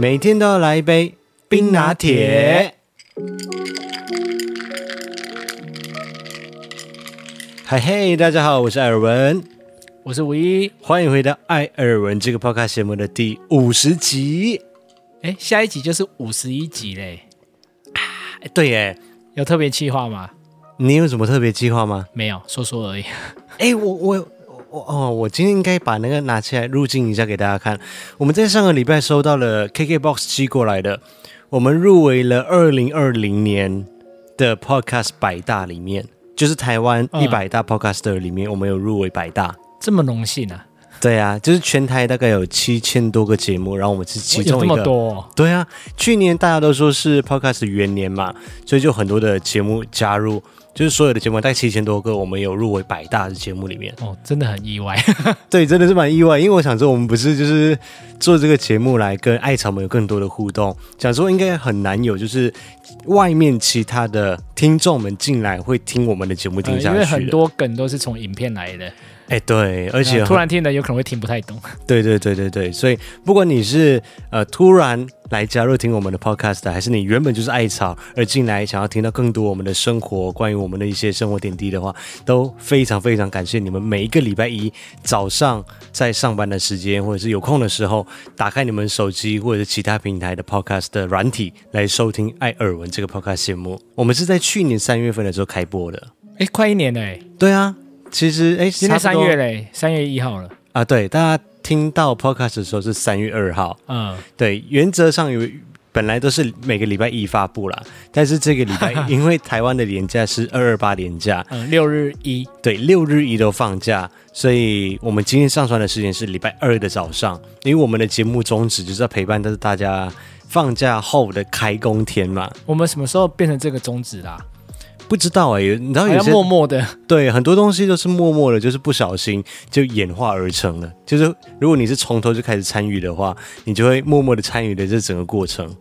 每天都要来一杯冰拿铁。嗨嘿，大家好，我是艾尔文，我是五一，欢迎回到艾尔文这个 Podcast 节目的第五十集。哎，下一集就是五十一集嘞。啊，对耶，有特别计划吗？你有什么特别计划吗？没有，说说而已。哎，我我我哦，我今天应该把那个拿起来入镜一下给大家看。我们在上个礼拜收到了 KKBOX 寄过来的，我们入围了二零二零年的 Podcast 百大里面。就是台湾一百大 Podcaster 里面，我们有入围百大，这么荣幸啊！对啊，就是全台大概有七千多个节目，然后我们是其中一个。这么多哦？对啊，去年大家都说是 Podcast 元年嘛，所以就很多的节目加入。就是所有的节目大概七千多个，我们有入围百大的节目里面哦，真的很意外。对，真的是蛮意外，因为我想说，我们不是就是做这个节目来跟艾草们有更多的互动，想说应该很难有就是外面其他的听众们进来会听我们的节目听下去，因为很多梗都是从影片来的。哎，对，而且、嗯、突然听的有可能会听不太懂。对对对对对，所以不管你是呃突然来加入听我们的 podcast，还是你原本就是艾草而进来想要听到更多我们的生活，关于我们的一些生活点滴的话，都非常非常感谢你们每一个礼拜一早上在上班的时间，或者是有空的时候，打开你们手机或者是其他平台的 podcast 的软体来收听艾尔文这个 podcast 节目。我们是在去年三月份的时候开播的，哎，快一年了哎。对啊。其实，哎，今天三月嘞，三月一号了啊。对，大家听到 podcast 的时候是三月二号。嗯，对，原则上有本来都是每个礼拜一发布啦，但是这个礼拜 因为台湾的年假是二二八年假，嗯，六日一，对，六日一都放假，所以我们今天上传的时间是礼拜二的早上，因为我们的节目宗旨就是要陪伴但是大家放假后的开工天嘛。我们什么时候变成这个宗旨啦？不知道哎、欸，你知道有些默默的，对，很多东西都是默默的，就是不小心就演化而成了。就是如果你是从头就开始参与的话，你就会默默的参与的这整个过程。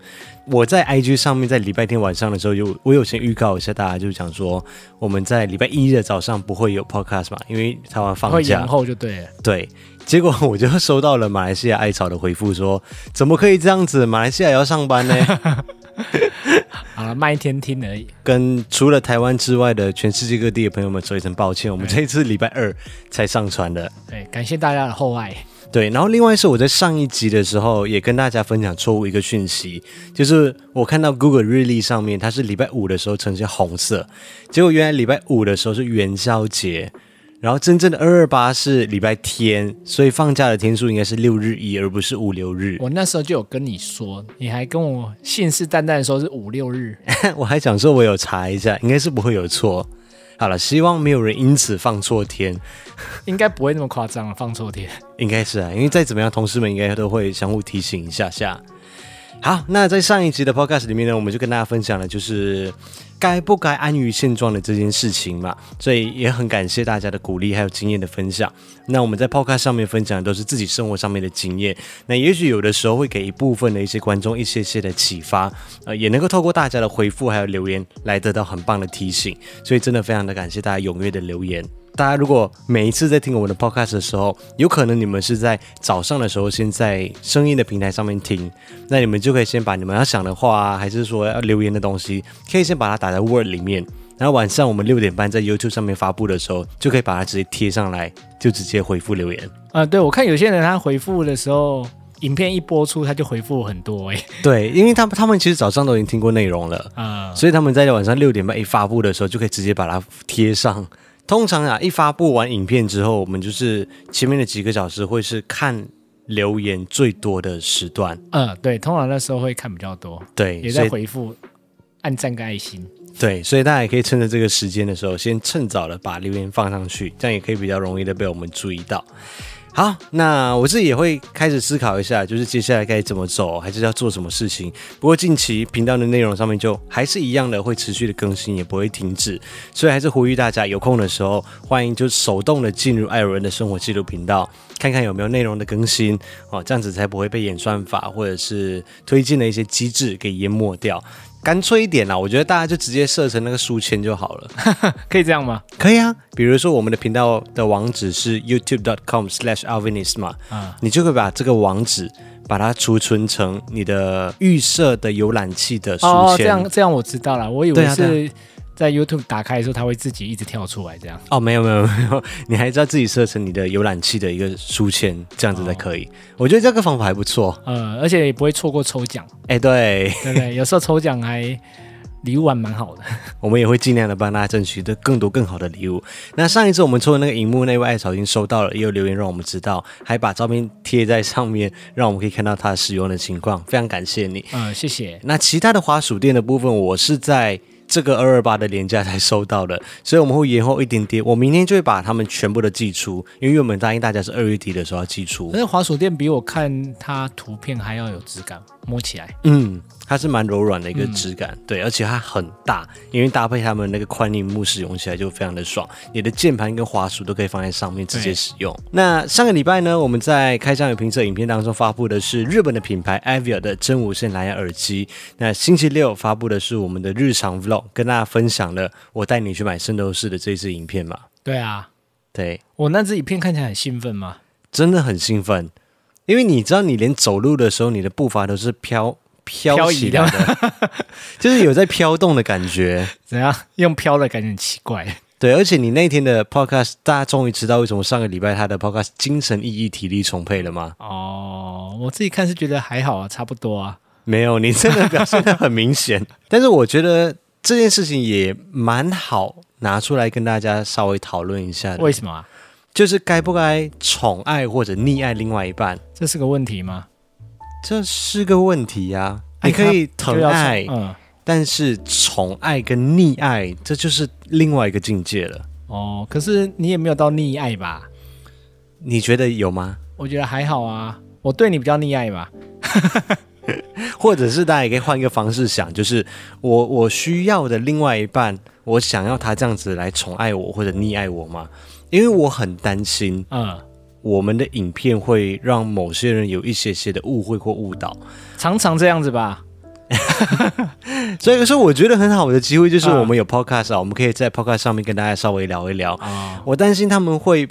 我在 IG 上面在礼拜天晚上的时候有，我有先预告一下大家，就是讲说我们在礼拜一的早上不会有 podcast 嘛，因为台湾放假，会延后就对了。对，结果我就收到了马来西亚艾草的回复说，怎么可以这样子？马来西亚也要上班呢？好了，慢一天听而已。跟除了台湾之外的全世界各地的朋友们说一声抱歉，我们这一次礼拜二才上传的。对，感谢大家的厚爱。对，然后另外是我在上一集的时候也跟大家分享错误一个讯息，就是我看到 Google 日历上面它是礼拜五的时候呈现红色，结果原来礼拜五的时候是元宵节。然后真正的二二八是礼拜天，所以放假的天数应该是六日一，而不是五六日。我那时候就有跟你说，你还跟我信誓旦旦的说是五六日，我还想说我有查一下，应该是不会有错。好了，希望没有人因此放错天，应该不会那么夸张了，放错天应该是啊，因为再怎么样，同事们应该都会相互提醒一下下。好，那在上一集的 Podcast 里面呢，我们就跟大家分享了，就是。该不该安于现状的这件事情嘛，所以也很感谢大家的鼓励还有经验的分享。那我们在 Podcast 上面分享的都是自己生活上面的经验，那也许有的时候会给一部分的一些观众一些些的启发，呃，也能够透过大家的回复还有留言来得到很棒的提醒。所以真的非常的感谢大家踊跃的留言。大家如果每一次在听我们的 podcast 的时候，有可能你们是在早上的时候先在声音的平台上面听，那你们就可以先把你们要想的话啊，还是说要留言的东西，可以先把它打在 Word 里面，然后晚上我们六点半在 YouTube 上面发布的时候，就可以把它直接贴上来，就直接回复留言。啊、呃，对，我看有些人他回复的时候，影片一播出他就回复很多哎。对，因为他们他们其实早上都已经听过内容了啊，所以他们在晚上六点半一发布的时候，就可以直接把它贴上。通常啊，一发布完影片之后，我们就是前面的几个小时会是看留言最多的时段。嗯，对，通常那时候会看比较多。对，也在回复，按赞跟爱心。对，所以大家也可以趁着这个时间的时候，先趁早的把留言放上去，这样也可以比较容易的被我们注意到。好，那我自己也会开始思考一下，就是接下来该怎么走，还是要做什么事情。不过近期频道的内容上面就还是一样的，会持续的更新，也不会停止。所以还是呼吁大家有空的时候，欢迎就手动的进入艾尔文的生活记录频道，看看有没有内容的更新哦，这样子才不会被演算法或者是推荐的一些机制给淹没掉。干脆一点啦，我觉得大家就直接设成那个书签就好了，可以这样吗？可以啊，比如说我们的频道的网址是 youtube.com/alvinist 嘛，啊，你就会把这个网址把它储存成你的预设的浏览器的书签。哦，这样这样我知道了，我以为是。啊在 YouTube 打开的时候，它会自己一直跳出来，这样。哦，没有没有没有，你还是要自己设成你的浏览器的一个书签，这样子才可以。哦、我觉得这个方法还不错。呃，而且也不会错过抽奖。哎，对，对对，有时候抽奖还礼物还蛮好的。我们也会尽量的帮大家争取的更多更好的礼物。那上一次我们抽的那个荧幕那位艾草已经收到了，也有留言让我们知道，还把照片贴在上面，让我们可以看到它使用的情况。非常感谢你。嗯、呃，谢谢。那其他的滑鼠垫的部分，我是在。这个二二八的廉价才收到的，所以我们会延后一点点。我明天就会把他们全部的寄出，因为我们答应大家是二月底的时候要寄出。但是滑鼠垫比我看它图片还要有质感，摸起来，嗯。它是蛮柔软的一个质感，嗯、对，而且它很大，因为搭配他们那个宽萤幕使用起来就非常的爽。你的键盘跟滑鼠都可以放在上面直接使用。那上个礼拜呢，我们在开箱有评测影片当中发布的是日本的品牌 Avia 的真无线蓝牙耳机。那星期六发布的是我们的日常 Vlog，跟大家分享了我带你去买圣斗士的这支影片嘛？对啊，对，我那支影片看起来很兴奋吗？真的很兴奋，因为你知道，你连走路的时候，你的步伐都是飘。飘起来的，就是有在飘动的感觉。怎样？用飘的感觉很奇怪。对，而且你那天的 podcast，大家终于知道为什么上个礼拜他的 podcast 精神意义、体力充沛了吗？哦，我自己看是觉得还好啊，差不多啊。没有，你真的表现的很明显。但是我觉得这件事情也蛮好拿出来跟大家稍微讨论一下的。为什么啊？就是该不该宠爱或者溺爱另外一半？这是个问题吗？这是个问题呀、啊，你可以疼爱，嗯，但是宠爱跟溺爱，这就是另外一个境界了。哦，可是你也没有到溺爱吧？你觉得有吗？我觉得还好啊，我对你比较溺爱吧。或者是大家也可以换一个方式想，就是我我需要的另外一半，我想要他这样子来宠爱我或者溺爱我吗？因为我很担心，嗯。我们的影片会让某些人有一些些的误会或误导，常常这样子吧。所以说，我觉得很好的机会就是我们有 podcast 啊，我们可以在 podcast 上面跟大家稍微聊一聊。啊，我担心他们会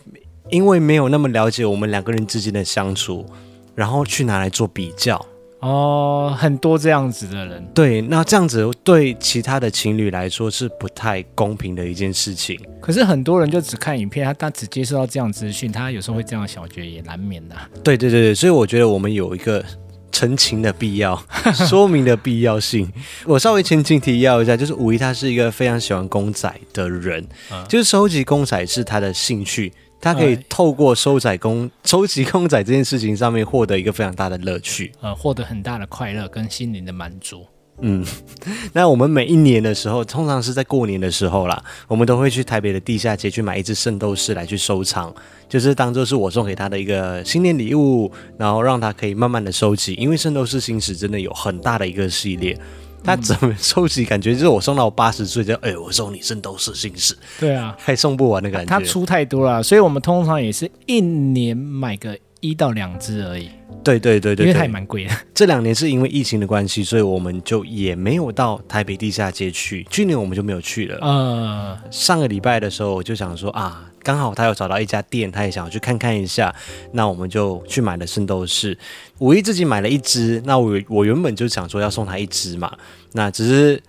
因为没有那么了解我们两个人之间的相处，然后去拿来做比较。哦，很多这样子的人，对，那这样子对其他的情侣来说是不太公平的一件事情。可是很多人就只看影片，他他只接受到这样资讯，他有时候会这样想，我觉得也难免的。对对对对，所以我觉得我们有一个澄清的必要，说明的必要性。我稍微前情提要一下，就是五一他是一个非常喜欢公仔的人，嗯、就是收集公仔是他的兴趣。他可以透过收仔公 收集公仔这件事情上面获得一个非常大的乐趣，呃，获得很大的快乐跟心灵的满足。嗯，那我们每一年的时候，通常是在过年的时候啦，我们都会去台北的地下街去买一只圣斗士来去收藏，就是当做是我送给他的一个新年礼物，然后让他可以慢慢的收集，因为圣斗士星矢真的有很大的一个系列。他怎么收集？感觉就是我送到我八十岁就，哎、欸，我送你圣斗士星矢。对啊，还送不完的感觉。他出太多了，所以我们通常也是一年买个一到两只而已。对对对对，因为它也蛮贵的。这两年是因为疫情的关系，所以我们就也没有到台北地下街去。去年我们就没有去了。呃，上个礼拜的时候我就想说啊。刚好他有找到一家店，他也想要去看看一下，那我们就去买了圣斗士。五一自己买了一只，那我我原本就想说要送他一只嘛，那只是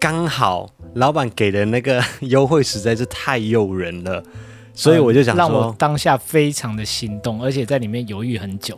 刚好老板给的那个优惠实在是太诱人了，所以我就想说，让我当下非常的心动，而且在里面犹豫很久，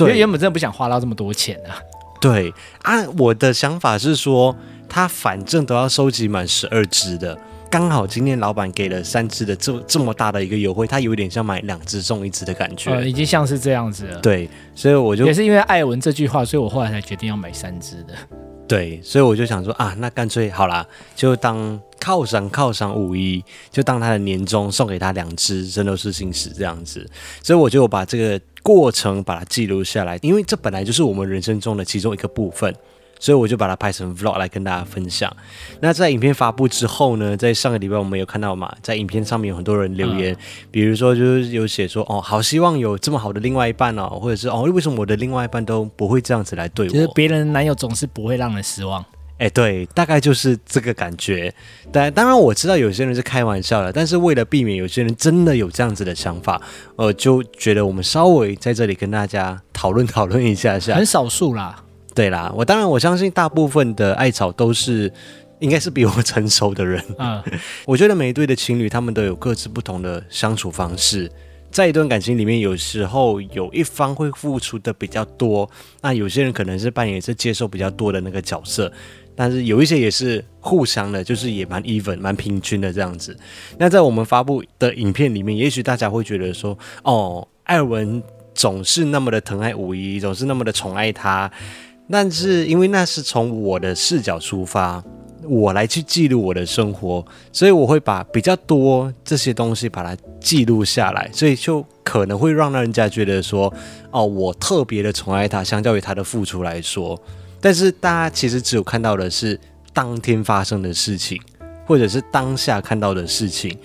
因为原本真的不想花到这么多钱啊。对啊，我的想法是说，他反正都要收集满十二只的。刚好今天老板给了三只的这这么大的一个优惠，他有点像买两只送一只的感觉，呃，已经像是这样子了。对，所以我就也是因为艾文这句话，所以我后来才决定要买三只的。对，所以我就想说啊，那干脆好啦，就当犒赏犒赏五一，就当他的年终送给他两只圣斗士星矢这样子。所以我就把这个过程把它记录下来，因为这本来就是我们人生中的其中一个部分。所以我就把它拍成 vlog 来跟大家分享。那在影片发布之后呢，在上个礼拜我们有看到嘛，在影片上面有很多人留言，嗯、比如说就是有写说哦，好希望有这么好的另外一半哦，或者是哦，为什么我的另外一半都不会这样子来对我？就是别人男友总是不会让人失望。哎，对，大概就是这个感觉。但当然我知道有些人是开玩笑的，但是为了避免有些人真的有这样子的想法，呃，就觉得我们稍微在这里跟大家讨论讨论一下下。很少数啦。对啦，我当然我相信大部分的艾草都是应该是比我成熟的人。嗯，我觉得每一对的情侣他们都有各自不同的相处方式。在一段感情里面，有时候有一方会付出的比较多，那有些人可能是扮演是接受比较多的那个角色。但是有一些也是互相的，就是也蛮 even、蛮平均的这样子。那在我们发布的影片里面，也许大家会觉得说，哦，艾文总是那么的疼爱五一，总是那么的宠爱他。但是因为那是从我的视角出发，我来去记录我的生活，所以我会把比较多这些东西把它记录下来，所以就可能会让人家觉得说，哦，我特别的宠爱他，相较于他的付出来说。但是大家其实只有看到的是当天发生的事情，或者是当下看到的事情。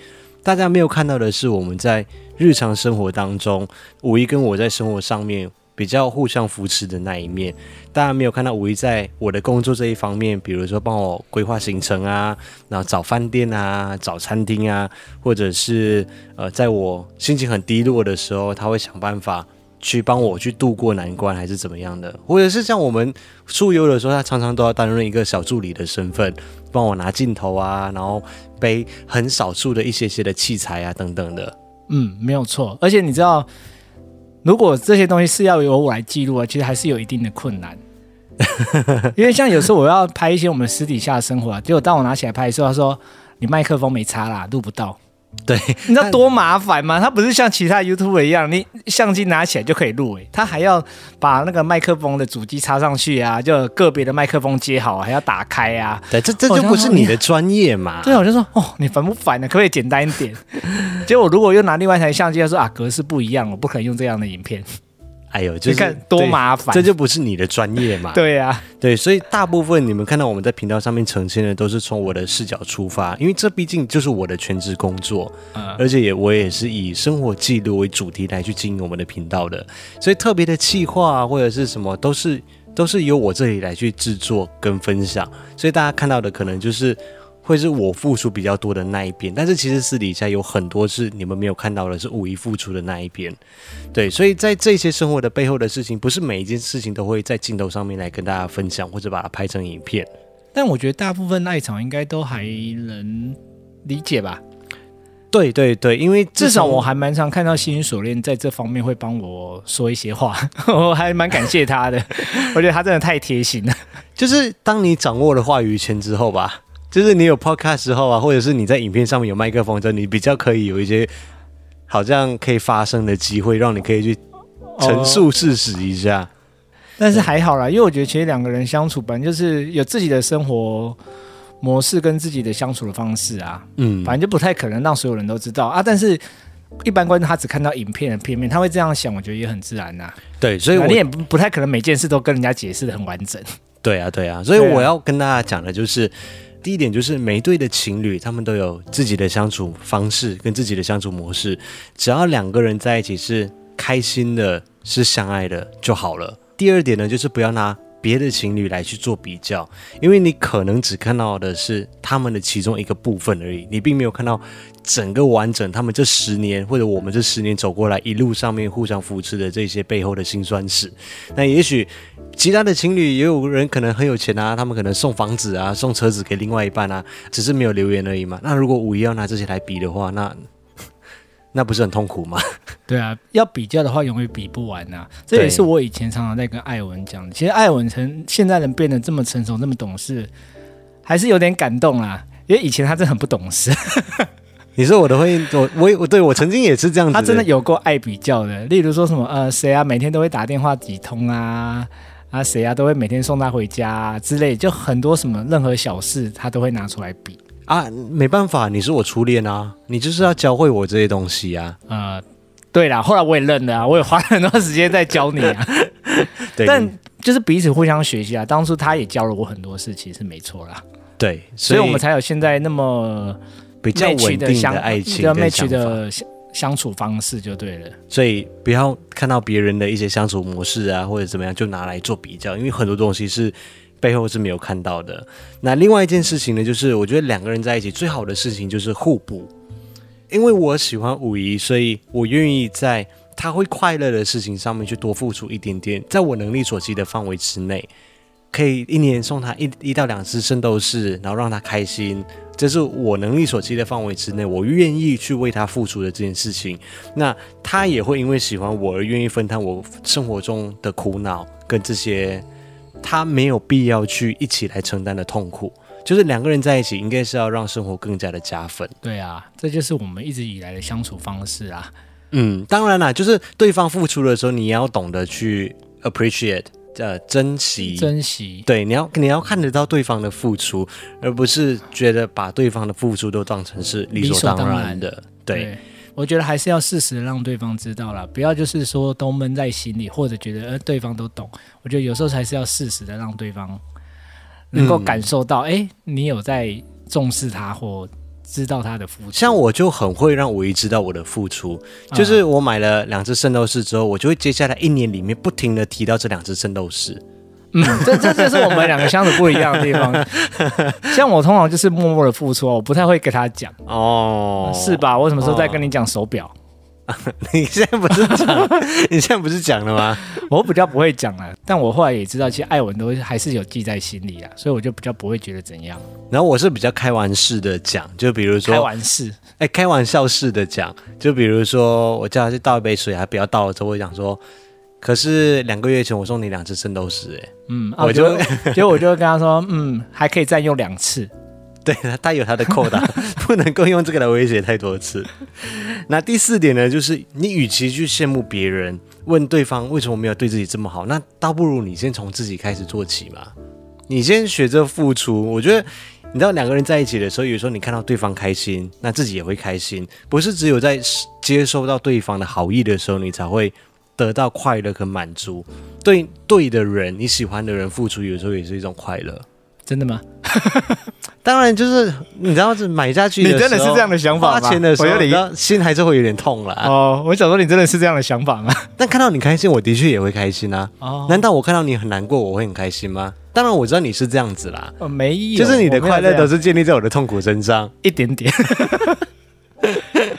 大家没有看到的是我们在日常生活当中，五一跟我在生活上面比较互相扶持的那一面。大家没有看到五一在我的工作这一方面，比如说帮我规划行程啊，然后找饭店啊，找餐厅啊，或者是呃，在我心情很低落的时候，他会想办法。去帮我去度过难关，还是怎么样的？或者是像我们出游的时候，他常常都要担任一个小助理的身份，帮我拿镜头啊，然后背很少数的一些些的器材啊，等等的。嗯，没有错。而且你知道，如果这些东西是要由我来记录啊，其实还是有一定的困难。因为像有时候我要拍一些我们私底下的生活啊，结果当我拿起来拍的时候，他说你麦克风没插啦，录不到。对，你知道多麻烦吗？它不是像其他 YouTuber 一样，你相机拿起来就可以录，诶，它还要把那个麦克风的主机插上去啊，就个别的麦克风接好，还要打开啊。对，这这就不是你的专业嘛。对，我就说，哦，你烦不烦呢？可不可以简单一点？结果如果又拿另外一台相机，他说啊，格式不一样，我不可能用这样的影片。哎呦，就看多麻烦，这就不是你的专业嘛？对呀、啊，对，所以大部分你们看到我们在频道上面呈现的，都是从我的视角出发，因为这毕竟就是我的全职工作，嗯，而且也我也是以生活记录为主题来去经营我们的频道的，所以特别的企划啊，或者是什么，都是都是由我这里来去制作跟分享，所以大家看到的可能就是。会是我付出比较多的那一边，但是其实私底下有很多是你们没有看到的，是五一付出的那一边。对，所以在这些生活的背后的事情，不是每一件事情都会在镜头上面来跟大家分享，或者把它拍成影片。但我觉得大部分那一场应该都还能理解吧？对对对，因为至少我还蛮常看到心灵锁链在这方面会帮我说一些话，我还蛮感谢他的。我觉得他真的太贴心了。就是当你掌握了话语权之后吧。就是你有 podcast 时候啊，或者是你在影片上面有麦克风之后，你比较可以有一些好像可以发声的机会，让你可以去陈述事实一下。哦、但是还好啦，因为我觉得其实两个人相处，本来就是有自己的生活模式跟自己的相处的方式啊。嗯，反正就不太可能让所有人都知道啊。但是一般观众他只看到影片的片面，他会这样想，我觉得也很自然呐、啊。对，所以我你也不不太可能每件事都跟人家解释的很完整。对啊，对啊，所以我要跟大家讲的就是。第一点就是每一对的情侣，他们都有自己的相处方式跟自己的相处模式，只要两个人在一起是开心的、是相爱的就好了。第二点呢，就是不要拿别的情侣来去做比较，因为你可能只看到的是他们的其中一个部分而已，你并没有看到整个完整。他们这十年或者我们这十年走过来，一路上面互相扶持的这些背后的辛酸史。那也许其他的情侣也有人可能很有钱啊，他们可能送房子啊、送车子给另外一半啊，只是没有留言而已嘛。那如果五一要拿这些来比的话，那。那不是很痛苦吗？对啊，要比较的话，永远比不完呐、啊。这也是我以前常常在跟艾文讲的。其实艾文成现在人变得这么成熟、这么懂事，还是有点感动啦。因为以前他真的很不懂事。你说我的婚姻，我我我对我曾经也是这样子。他真的有过爱比较的，例如说什么呃，谁啊，每天都会打电话几通啊，啊谁啊，都会每天送他回家、啊、之类，就很多什么任何小事，他都会拿出来比。啊，没办法，你是我初恋啊，你就是要教会我这些东西啊。呃，对啦，后来我也认了啊，我也花了很多时间在教你啊。对，但就是彼此互相学习啊。当初他也教了我很多事情，是没错啦。对，所以，我们才有现在那么比较稳定的爱情跟 match 的相处方式就对了。所以不要看到别人的一些相处模式啊，或者怎么样，就拿来做比较，因为很多东西是。背后是没有看到的。那另外一件事情呢，就是我觉得两个人在一起最好的事情就是互补。因为我喜欢武夷，所以我愿意在他会快乐的事情上面去多付出一点点，在我能力所及的范围之内，可以一年送他一一到两次圣斗士，然后让他开心。这是我能力所及的范围之内，我愿意去为他付出的这件事情。那他也会因为喜欢我而愿意分摊我生活中的苦恼跟这些他没有必要去一起来承担的痛苦。就是两个人在一起，应该是要让生活更加的加分。对啊，这就是我们一直以来的相处方式啊。嗯，当然啦，就是对方付出的时候，你也要懂得去 appreciate，呃，珍惜，珍惜。对，你要你要看得到对方的付出，而不是觉得把对方的付出都当成是理所当然的。然对，对，我觉得还是要适时的让对方知道啦，不要就是说都闷在心里，或者觉得呃对方都懂。我觉得有时候还是要适时的让对方。能够感受到，哎、嗯，你有在重视他或知道他的付出。像我就很会让五一知道我的付出，就是我买了两只圣斗士之后，我就会接下来一年里面不停的提到这两只圣斗士。嗯，这这就是我们两个相处不一样的地方。像我通常就是默默的付出，我不太会跟他讲。哦，是吧？我什么时候在跟你讲手表？你现在不是讲，你现在不是讲了吗？我比较不会讲了，但我后来也知道，其实艾文都还是有记在心里啊，所以我就比较不会觉得怎样。然后我是比较开玩笑的讲，就比如说开玩笑，哎，开玩笑式的讲，就比如说我叫他去倒一杯水，他不要倒了之后，我讲说，可是两个月前我送你两只圣斗士，哎，嗯，我就 结果我就跟他说，嗯，还可以再用两次。对，他有他的扣打，不能够用这个来威胁太多次。那第四点呢，就是你与其去羡慕别人，问对方为什么没有对自己这么好，那倒不如你先从自己开始做起嘛。你先学着付出，我觉得你知道两个人在一起的时候，有时候你看到对方开心，那自己也会开心。不是只有在接收到对方的好意的时候，你才会得到快乐和满足。对对的人，你喜欢的人付出，有时候也是一种快乐。真的吗？当然，就是你知道，是买下去，你真的是这样的想法吗？花钱的时候，你知道心还是会有点痛啦。哦，我想说，你真的是这样的想法吗？但看到你开心，我的确也会开心啊。哦，难道我看到你很难过，我会很开心吗？当然，我知道你是这样子啦。哦，没有，就是你的快乐都是建立在我的痛苦身上，一点点。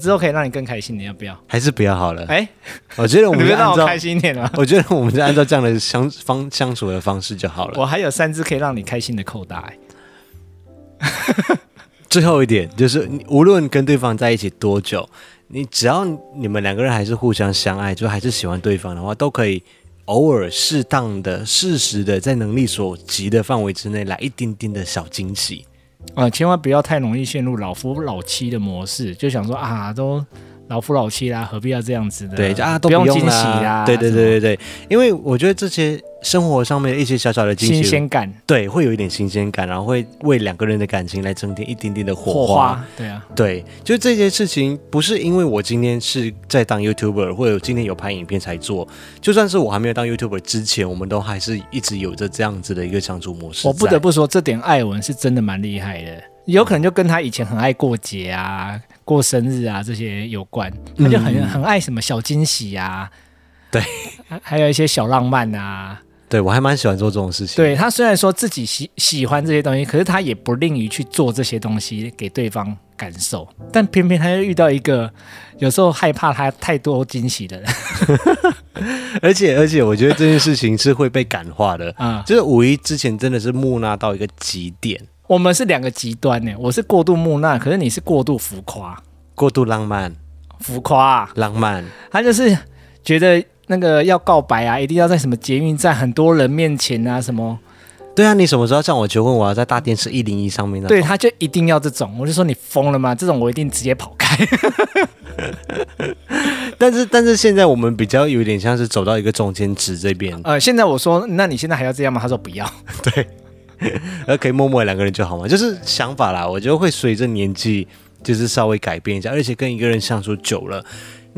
之后可以让你更开心，你要不要？还是不要好了？哎、欸，我觉得我们 就让我开心一点了。我觉得我们就按照这样的相方相处的方式就好了。我还有三只可以让你开心的扣带。最后一点就是，无论跟对方在一起多久，你只要你们两个人还是互相相爱，就还是喜欢对方的话，都可以偶尔适当的、适时的，在能力所及的范围之内来一丁丁的小惊喜。啊、千万不要太容易陷入老夫老妻的模式，就想说啊，都老夫老妻啦，何必要这样子的？对，啊，都不用惊喜啦。对对对对对，因为我觉得这些。生活上面的一些小小的惊喜，新鲜感，对，会有一点新鲜感，然后会为两个人的感情来增添一点点的火花。火花对啊，对，就这些事情，不是因为我今天是在当 YouTuber，或者今天有拍影片才做，就算是我还没有当 YouTuber 之前，我们都还是一直有着这样子的一个相处模式。我不得不说，这点艾文是真的蛮厉害的，有可能就跟他以前很爱过节啊、过生日啊这些有关，他就很、嗯、很爱什么小惊喜啊，对，还有一些小浪漫啊。对，我还蛮喜欢做这种事情。对，他虽然说自己喜喜欢这些东西，可是他也不吝于去做这些东西给对方感受。但偏偏他又遇到一个有时候害怕他太多惊喜的人。而 且而且，我觉得这件事情是会被感化的啊。就是五一之前真的是木讷到一个极点。我们是两个极端呢，我是过度木讷，可是你是过度浮夸，过度浪漫，浮夸浪漫。他就是觉得。那个要告白啊，一定要在什么捷运站很多人面前啊，什么？对啊，你什么时候向我求婚？我要在大电视一零一上面呢？对，他就一定要这种，我就说你疯了吗？这种我一定直接跑开。但是但是现在我们比较有点像是走到一个中间值这边。呃，现在我说，那你现在还要这样吗？他说不要。对，而可以默默两个人就好嘛，就是想法啦。我觉得会随着年纪就是稍微改变一下，而且跟一个人相处久了。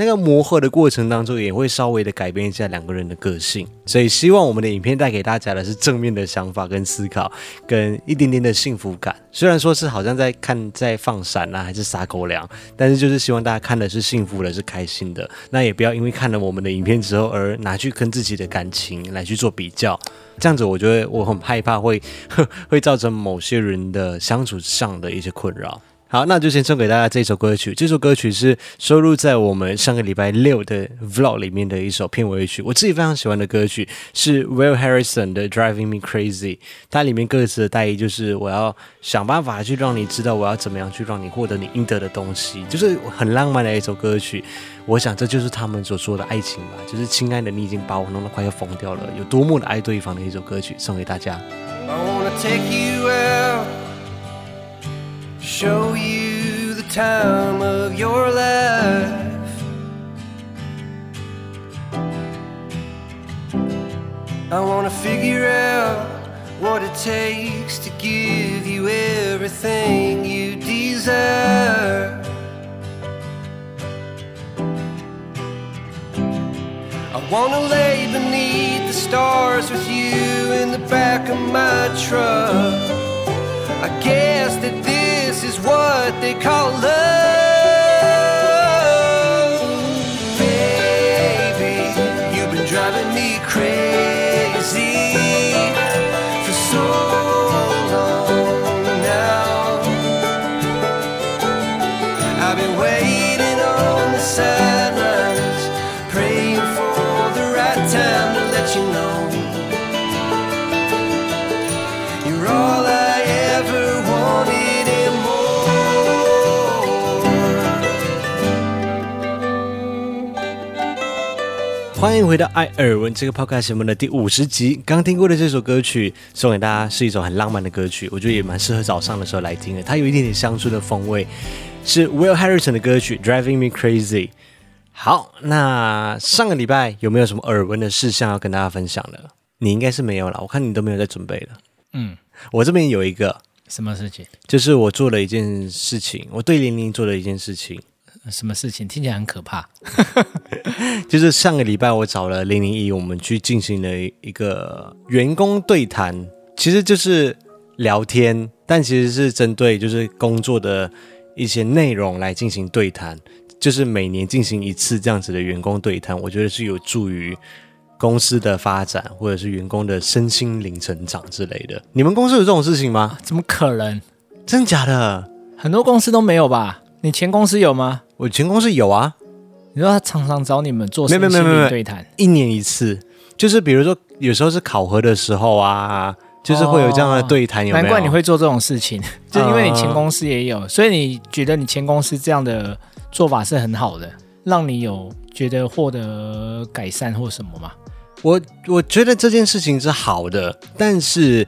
那个磨合的过程当中，也会稍微的改变一下两个人的个性。所以希望我们的影片带给大家的是正面的想法跟思考，跟一点点的幸福感。虽然说是好像在看在放闪啊，还是撒狗粮，但是就是希望大家看的是幸福的，是开心的。那也不要因为看了我们的影片之后而拿去跟自己的感情来去做比较，这样子我觉得我很害怕会 会造成某些人的相处上的一些困扰。好，那就先送给大家这首歌曲。这首歌曲是收录在我们上个礼拜六的 Vlog 里面的一首片尾曲。我自己非常喜欢的歌曲是 Will Harrison 的 Driving Me Crazy。它里面歌词的大意就是我要想办法去让你知道我要怎么样去让你获得你应得的东西，就是很浪漫的一首歌曲。我想这就是他们所说的爱情吧，就是亲爱的，你已经把我弄得快要疯掉了，有多么的爱对方的一首歌曲，送给大家。Show you the time of your life. I wanna figure out what it takes to give you everything you desire. I wanna lay beneath the stars with you in the back of my truck. I guess that this this is what they call love. 欢迎回到艾尔文这个 podcast 节目的第五十集。刚听过的这首歌曲送给大家，是一首很浪漫的歌曲，我觉得也蛮适合早上的时候来听的。它有一点点乡村的风味，是 Will Harrison 的歌曲《Driving Me Crazy》。好，那上个礼拜有没有什么耳闻的事项要跟大家分享的？你应该是没有了，我看你都没有在准备了。嗯，我这边有一个什么事情？就是我做了一件事情，我对玲玲做了一件事情。什么事情听起来很可怕？就是上个礼拜我找了零零一，我们去进行了一个员工对谈，其实就是聊天，但其实是针对就是工作的一些内容来进行对谈，就是每年进行一次这样子的员工对谈，我觉得是有助于公司的发展，或者是员工的身心灵成长之类的。你们公司有这种事情吗？怎么可能？真假的？很多公司都没有吧？你前公司有吗？我前公司有啊。你说他常常找你们做什么对谈？一年一次，就是比如说有时候是考核的时候啊，就是会有这样的对谈。有没有？难怪你会做这种事情，就因为你前公司也有，所以你觉得你前公司这样的做法是很好的，让你有觉得获得改善或什么吗？我我觉得这件事情是好的，但是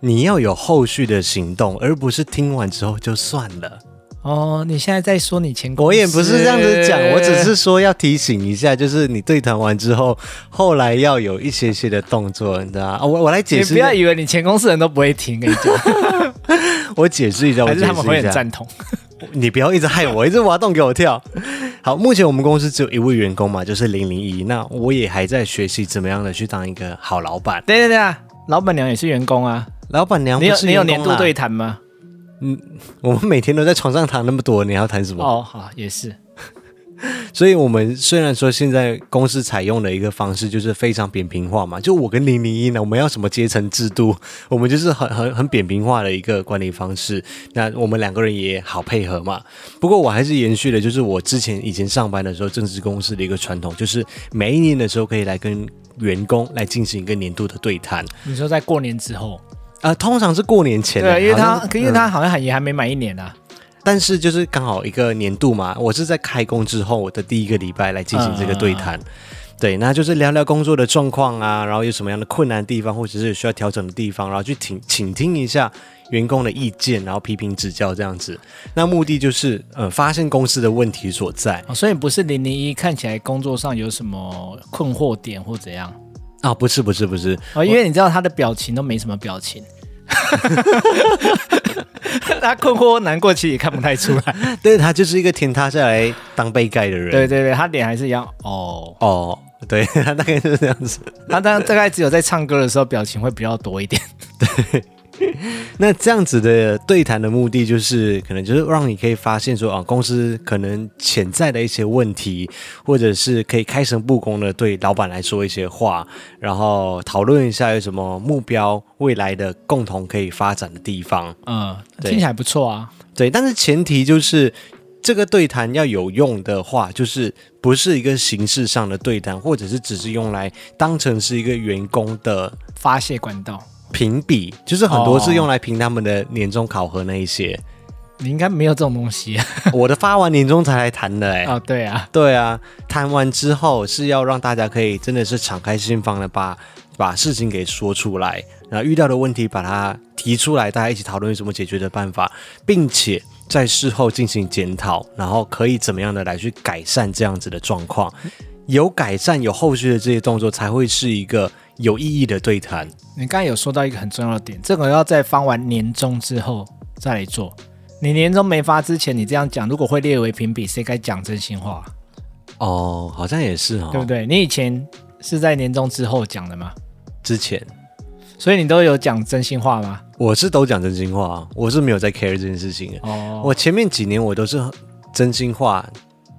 你要有后续的行动，而不是听完之后就算了。哦，你现在在说你前公司？我也不是这样子讲，我只是说要提醒一下，就是你对谈完之后，后来要有一些些的动作，你知道吗？我我来解释，你不要以为你前公司人都不会听，跟你讲，我解释一下，我解释一下，还是他们会很赞同。你不要一直害我，一直挖洞给我跳。好，目前我们公司只有一位员工嘛，就是零零一。那我也还在学习怎么样的去当一个好老板。对对对啊，老板娘也是员工啊，老板娘不是你有你有年度对谈吗？嗯，我们每天都在床上谈那么多，你要谈什么？哦，好，也是。所以，我们虽然说现在公司采用的一个方式就是非常扁平化嘛，就我跟零零一呢，我们要什么阶层制度？我们就是很很很扁平化的一个管理方式。那我们两个人也好配合嘛。不过，我还是延续了，就是我之前以前上班的时候，正式公司的一个传统，就是每一年的时候可以来跟员工来进行一个年度的对谈。你说在过年之后？呃，通常是过年前，对，因为他，因为他好像还也还没满一年啊。但是就是刚好一个年度嘛，我是在开工之后我的第一个礼拜来进行这个对谈，对，那就是聊聊工作的状况啊，然后有什么样的困难的地方，或者是需要调整的地方，然后去听倾听一下员工的意见，然后批评指教这样子。那目的就是呃，发现公司的问题所在。所以不是零零一看起来工作上有什么困惑点或怎样。啊、哦，不是不是不是，哦，因为你知道他的表情都没什么表情，他困惑难过，其实也看不太出来。对，他就是一个天塌下来当杯盖的人。对对对，他脸还是一样。哦哦，对 他大概就是这样子。他大大概只有在唱歌的时候表情会比较多一点。对。那这样子的对谈的目的，就是可能就是让你可以发现说啊，公司可能潜在的一些问题，或者是可以开诚布公的对老板来说一些话，然后讨论一下有什么目标，未来的共同可以发展的地方。嗯，听起来不错啊。对，但是前提就是这个对谈要有用的话，就是不是一个形式上的对谈，或者是只是用来当成是一个员工的发泄管道。评比就是很多是用来评他们的年终考核那一些，哦、你应该没有这种东西、啊。我的发完年终才来谈的哎、欸。哦，对啊，对啊，谈完之后是要让大家可以真的是敞开心房的把把事情给说出来，然后遇到的问题把它提出来，大家一起讨论怎么解决的办法，并且在事后进行检讨，然后可以怎么样的来去改善这样子的状况。有改善有后续的这些动作，才会是一个。有意义的对谈，你刚才有说到一个很重要的点，这个要在发完年终之后再来做。你年终没发之前，你这样讲，如果会列为评比，谁该讲真心话？哦，好像也是哦，对不对？你以前是在年终之后讲的吗？之前，所以你都有讲真心话吗？我是都讲真心话，我是没有在 care 这件事情。哦，我前面几年我都是真心话。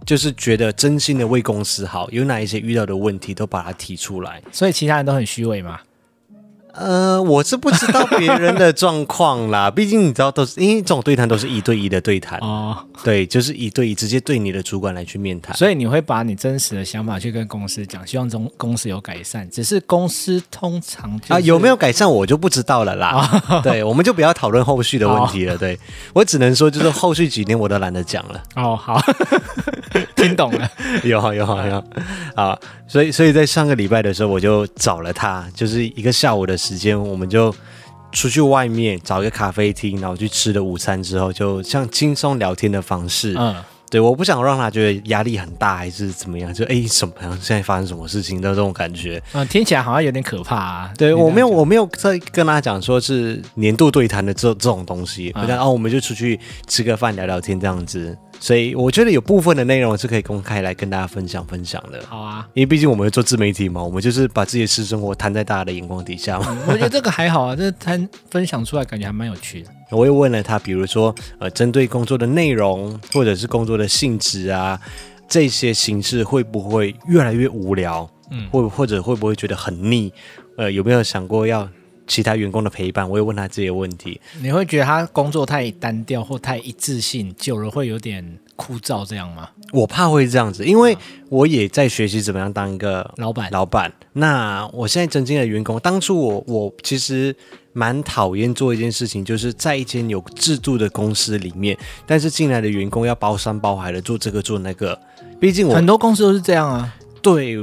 就是觉得真心的为公司好，有哪一些遇到的问题都把它提出来，所以其他人都很虚伪嘛？呃，我是不知道别人的状况啦，毕竟你知道，都是因为这种对谈都是一对一的对谈。哦，对，就是一对一，直接对你的主管来去面谈，所以你会把你真实的想法去跟公司讲，希望中公司有改善，只是公司通常、就是、啊有没有改善我就不知道了啦，哦、对，我们就不要讨论后续的问题了，对，我只能说就是后续几年我都懒得讲了，哦，好，听懂了，有好有好有。好，所以所以在上个礼拜的时候我就找了他，就是一个下午的。时间我们就出去外面找一个咖啡厅，然后去吃了午餐之后，就像轻松聊天的方式。嗯，对，我不想让他觉得压力很大，还是怎么样？就哎，什么样？现在发生什么事情的这种感觉？嗯，听起来好像有点可怕啊。对，我没有，我没有在跟他讲说是年度对谈的这这种东西。我讲、嗯、哦，我们就出去吃个饭，聊聊天这样子。所以我觉得有部分的内容是可以公开来跟大家分享分享的。好啊，因为毕竟我们做自媒体嘛，我们就是把自己的私生活摊在大家的眼光底下嘛。嗯，我觉得这个还好啊，这摊分享出来感觉还蛮有趣的。我又问了他，比如说呃，针对工作的内容或者是工作的性质啊，这些形式会不会越来越无聊？嗯，或或者会不会觉得很腻？呃，有没有想过要？其他员工的陪伴，我也问他这些问题。你会觉得他工作太单调或太一致性，久了会有点枯燥，这样吗？我怕会这样子，因为我也在学习怎么样当一个老板。老板，那我现在曾经的员工，当初我我其实蛮讨厌做一件事情，就是在一间有制度的公司里面，但是进来的员工要包山包海的做这个做那个。毕竟我很多公司都是这样啊。对。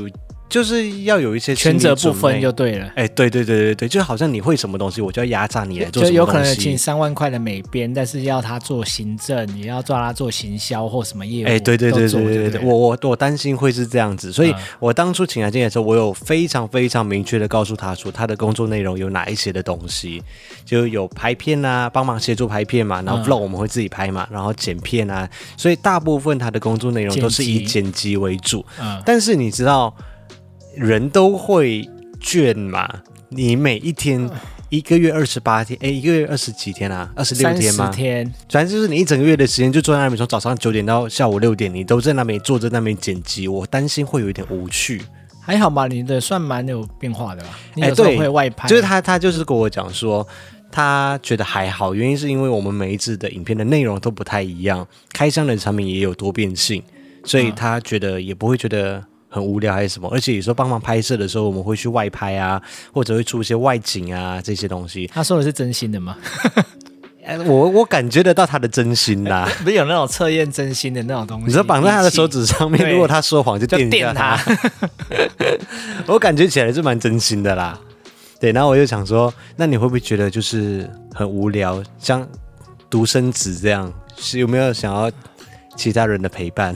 就是要有一些权责不分就对了，哎，对对对对对，就好像你会什么东西，我就要压榨你来做什么东西。就有可能请三万块的美编，但是要他做行政，也要抓他做行销或什么业务。哎，对对对对对对，我我我担心会是这样子，所以我当初请他进来的时候，我有非常非常明确的告诉他说，他的工作内容有哪一些的东西，就有拍片啊，帮忙协助拍片嘛，然后 vlog 我们会自己拍嘛，然后剪片啊，所以大部分他的工作内容都是以剪辑为主。嗯，但是你知道。人都会倦嘛？你每一天一个月二十八天，哎，一个月二十几天啊？二十六天吗？三十天，反正就是你一整个月的时间就坐在那边，从早上九点到下午六点，你都在那边坐在那边剪辑。我担心会有一点无趣。还好吧，你的算蛮有变化的吧？哎，对，会外拍。就是他，他就是跟我讲说，他觉得还好，原因是因为我们每一次的影片的内容都不太一样，开箱的产品也有多变性，所以他觉得也不会觉得。很无聊还是什么？而且有时候帮忙拍摄的时候，我们会去外拍啊，或者会出一些外景啊这些东西。他说的是真心的吗？我我感觉得到他的真心啦。不是有那种测验真心的那种东西？你说绑在他的手指上面，如果他说谎就电他。我感觉起来是蛮真心的啦。对，然后我就想说，那你会不会觉得就是很无聊，像独生子这样？是有没有想要其他人的陪伴？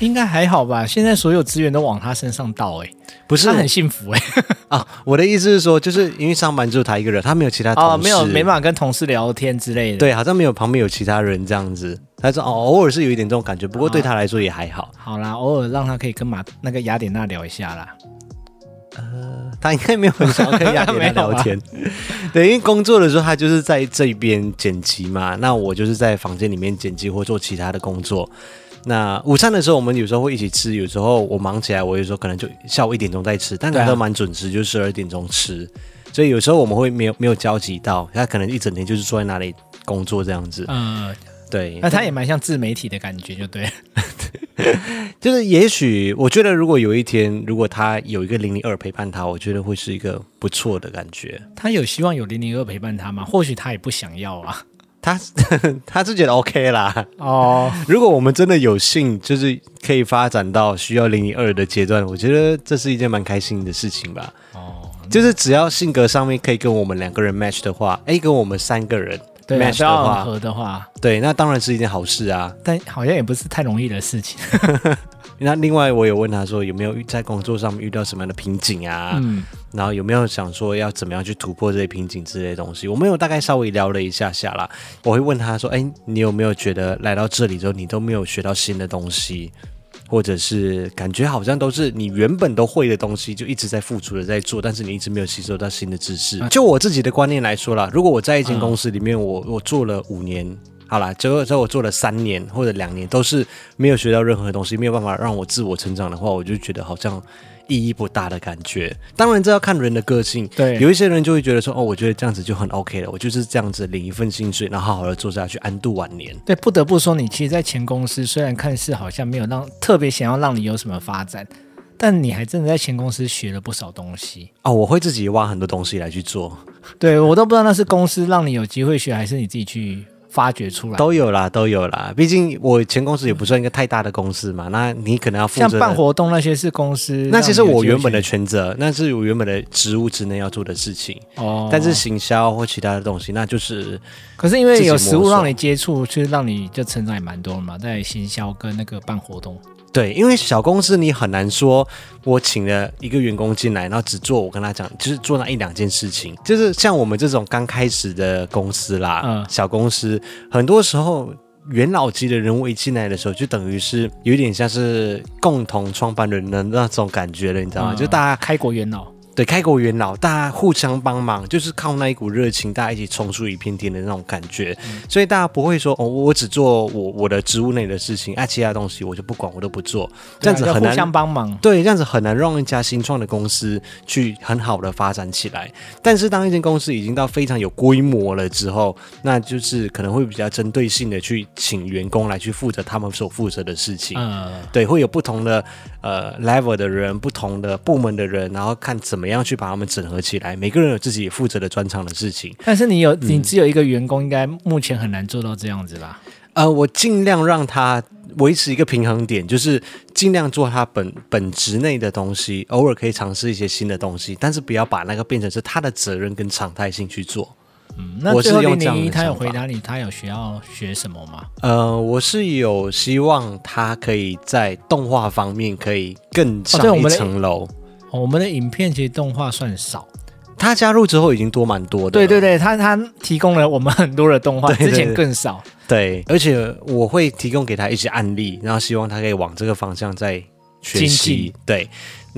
应该还好吧，现在所有资源都往他身上倒哎、欸。不是他很幸福哎、欸。啊，我的意思是说，就是因为上班只有他一个人，他没有其他同事，哦、没有没办法跟同事聊天之类的。对，好像没有旁边有其他人这样子。他说哦，偶尔是有一点这种感觉，不过对他来说也还好。哦、好啦，偶尔让他可以跟马那个雅典娜聊一下啦。呃，他应该没有很少跟雅典娜聊天。对，因为工作的时候他就是在这边剪辑嘛，那我就是在房间里面剪辑或做其他的工作。那午餐的时候，我们有时候会一起吃，有时候我忙起来，我有时候可能就下午一点钟再吃，但他都蛮准时，就十二点钟吃，所以有时候我们会没有没有交集到，他可能一整天就是坐在那里工作这样子。嗯，对。那他也蛮像自媒体的感觉，就对。就是也许我觉得，如果有一天，如果他有一个零零二陪伴他，我觉得会是一个不错的感觉。他有希望有零零二陪伴他吗？或许他也不想要啊。他 他是觉得 OK 啦哦。Oh. 如果我们真的有幸，就是可以发展到需要零零二的阶段，我觉得这是一件蛮开心的事情吧。哦，oh. 就是只要性格上面可以跟我们两个人 match 的话，哎，跟我们三个人 match 的话，合的话，对，那当然是一件好事啊。但好像也不是太容易的事情。那另外，我有问他说有没有在工作上面遇到什么样的瓶颈啊？嗯，然后有没有想说要怎么样去突破这些瓶颈之类的东西？我们有大概稍微聊了一下下啦。我会问他说：“哎，你有没有觉得来到这里之后，你都没有学到新的东西，或者是感觉好像都是你原本都会的东西，就一直在付出的在做，但是你一直没有吸收到新的知识？”就我自己的观念来说啦，如果我在一间公司里面，我我做了五年。好啦，结果之后我做了三年或者两年，都是没有学到任何东西，没有办法让我自我成长的话，我就觉得好像意义不大的感觉。当然，这要看人的个性。对，有一些人就会觉得说，哦，我觉得这样子就很 OK 了，我就是这样子领一份薪水，然后好好的做下去，安度晚年。对，不得不说，你其实，在前公司虽然看似好像没有让特别想要让你有什么发展，但你还真的在前公司学了不少东西。哦，我会自己挖很多东西来去做。对，我都不知道那是公司让你有机会学，还是你自己去。发掘出来都有啦，都有啦。毕竟我前公司也不算一个太大的公司嘛，那你可能要负责像办活动那些是公司，那其实我原本的全责，那是我原本的职务之内要做的事情。哦，但是行销或其他的东西，那就是，可是因为有实物让你接触，其实让你就成长也蛮多了嘛，在行销跟那个办活动。对，因为小公司你很难说，我请了一个员工进来，然后只做我跟他讲，就是做那一两件事情。就是像我们这种刚开始的公司啦，嗯，小公司，很多时候元老级的人物一进来的时候，就等于是有点像是共同创办人的那种感觉了，你知道吗？嗯，就大家开国元老。对，开国元老，大家互相帮忙，就是靠那一股热情，大家一起冲出一片天的那种感觉。嗯、所以大家不会说哦，我只做我我的职务内的事情，啊，其他东西我就不管，我都不做。这样子很难互相帮忙。对，这样子很难让一家新创的公司去很好的发展起来。但是当一间公司已经到非常有规模了之后，那就是可能会比较针对性的去请员工来去负责他们所负责的事情。嗯，对，会有不同的呃 level 的人，不同的部门的人，然后看怎么。怎么样去把他们整合起来？每个人有自己负责的专长的事情。但是你有，你只有一个员工，应该目前很难做到这样子吧？呃，我尽量让他维持一个平衡点，就是尽量做他本本职内的东西，偶尔可以尝试一些新的东西，但是不要把那个变成是他的责任跟常态性去做。嗯，那最后零零一他有回答你，他有需要学什么吗？呃，我是有希望他可以在动画方面可以更上一层楼。哦我们的影片其实动画算少，他加入之后已经多蛮多的。对对对，他他提供了我们很多的动画，对对对，之前更少。对，而且我会提供给他一些案例，然后希望他可以往这个方向再学习。进对。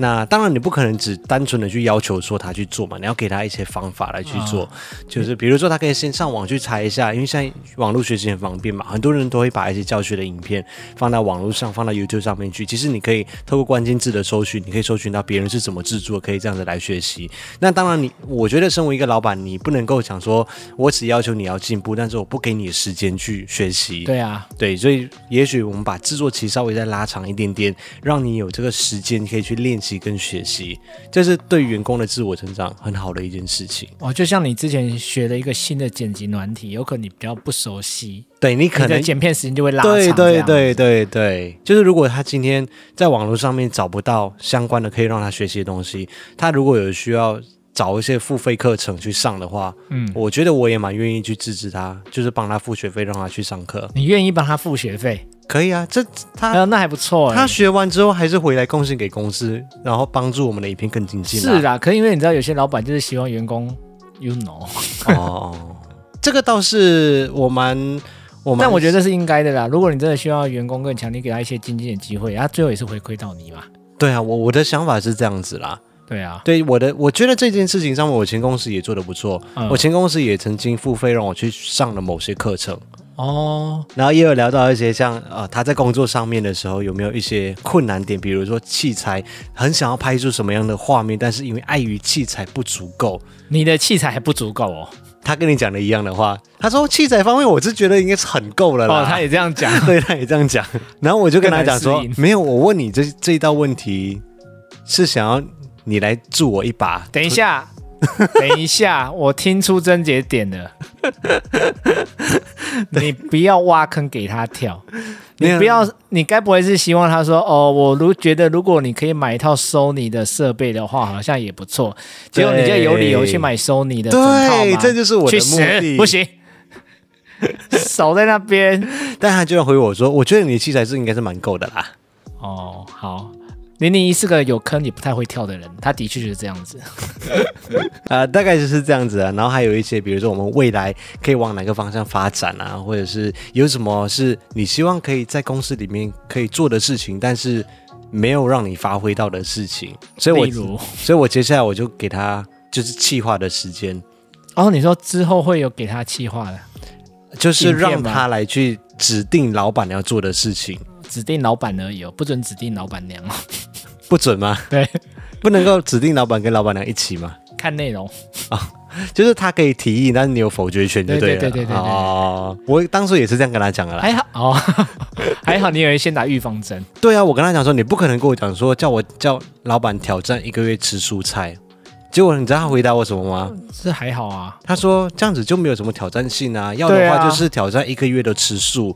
那当然，你不可能只单纯的去要求说他去做嘛，你要给他一些方法来去做，哦、就是比如说他可以先上网去查一下，因为现在网络学习很方便嘛，很多人都会把一些教学的影片放到网络上，放到 YouTube 上面去。其实你可以透过关键字的搜寻，你可以搜寻到别人是怎么制作，可以这样子来学习。那当然你，你我觉得身为一个老板，你不能够想说我只要求你要进步，但是我不给你时间去学习。对啊，对，所以也许我们把制作期稍微再拉长一点点，让你有这个时间可以去练习。跟学习，这是对员工的自我成长很好的一件事情哦。就像你之前学了一个新的剪辑软体，有可能你比较不熟悉，对你可能你剪片时间就会拉长。对对对对对，就是如果他今天在网络上面找不到相关的可以让他学习的东西，他如果有需要找一些付费课程去上的话，嗯，我觉得我也蛮愿意去支持他，就是帮他付学费让他去上课。你愿意帮他付学费？可以啊，这他、呃、那还不错、欸。他学完之后还是回来贡献给公司，然后帮助我们的影片更精进。是啦，可是因为你知道，有些老板就是希望员工，you know。哦，这个倒是我蛮我蛮，但我觉得这是应该的啦。如果你真的需要员工更强，你给他一些精进的机会，他最后也是回馈到你嘛。对啊，我我的想法是这样子啦。对啊，对我的，我觉得这件事情上面，我前公司也做得不错。嗯、我前公司也曾经付费让我去上了某些课程。哦，然后也有聊到一些像呃，他在工作上面的时候有没有一些困难点，比如说器材很想要拍出什么样的画面，但是因为碍于器材不足够，你的器材还不足够哦。他跟你讲的一样的话，他说器材方面我是觉得应该是很够了啦。哦，他也这样讲，对，他也这样讲。然后我就跟他讲说，没有，我问你这这一道问题是想要你来助我一把。等一下。等一下，我听出症结点了。你不要挖坑给他跳，你不要，你该不会是希望他说哦，我如觉得如果你可以买一套 Sony 的设备的话，好像也不错。结果你就有理由去买 Sony 的整套吗？对，这就是我的目的。不行，守在那边。但他就要回我说，我觉得你的器材是应该是蛮够的啦。哦，好。零零一是个有坑也不太会跳的人，他的确就是这样子，啊、呃，大概就是这样子啊。然后还有一些，比如说我们未来可以往哪个方向发展啊，或者是有什么是你希望可以在公司里面可以做的事情，但是没有让你发挥到的事情。所以我，我所以我接下来我就给他就是企划的时间。哦，你说之后会有给他企划的，就是让他来去指定老板要做的事情。指定老板而已哦，不准指定老板娘哦。不准吗？对，不能够指定老板跟老板娘一起吗？看内容啊、哦，就是他可以提议，但是你有否决权就对了。对对对对对，对，哦，我当初也是这样跟他讲的啦。还好哦，还好你有先打预防针。对啊，我跟他讲说，你不可能跟我讲说叫我叫老板挑战一个月吃蔬菜，结果你知道他回答我什么吗？是还好啊，他说这样子就没有什么挑战性啊，要的话就是挑战一个月的吃素。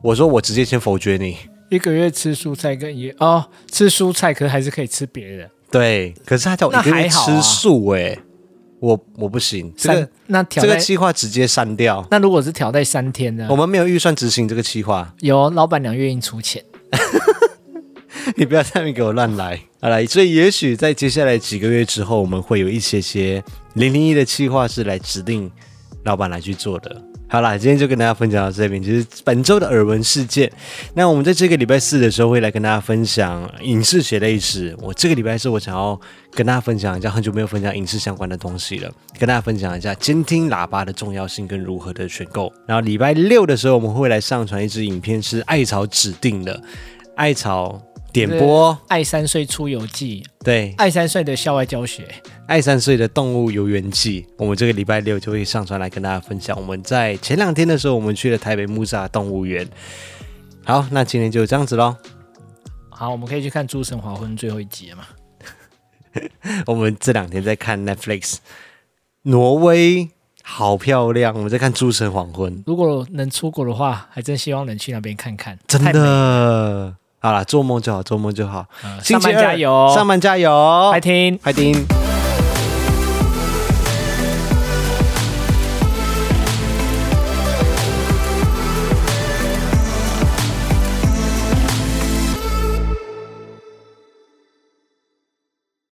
我说我直接先否决你，一个月吃蔬菜跟一哦吃蔬菜，可是还是可以吃别的。对，可是他叫我一个月吃素，哎、啊，我我不行。这个那这个计划直接删掉。那如果是挑在三天呢？我们没有预算执行这个计划。有老板娘愿意出钱。你不要在那边给我乱来。好了，所以也许在接下来几个月之后，我们会有一些些零零一的计划是来指定老板来去做的。好啦，今天就跟大家分享到这边，就是本周的耳闻事件。那我们在这个礼拜四的时候会来跟大家分享影视血泪史。我这个礼拜四我想要跟大家分享一下，很久没有分享影视相关的东西了，跟大家分享一下监听喇叭的重要性跟如何的选购。然后礼拜六的时候我们会来上传一支影片，是艾草指定的，艾草。点播《爱三岁出游记》，对，爱三岁的校外教学，爱三岁的动物游园记，我们这个礼拜六就会上传来跟大家分享。我们在前两天的时候，我们去了台北木栅动物园。好，那今天就这样子喽。好，我们可以去看《诸神黄昏》最后一集了吗？我们这两天在看 Netflix，挪威好漂亮。我们在看《诸神黄昏》，如果能出国的话，还真希望能去那边看看。真的。好了，做梦就好，做梦就好。嗯、上班加油，上班加油，快听，快听。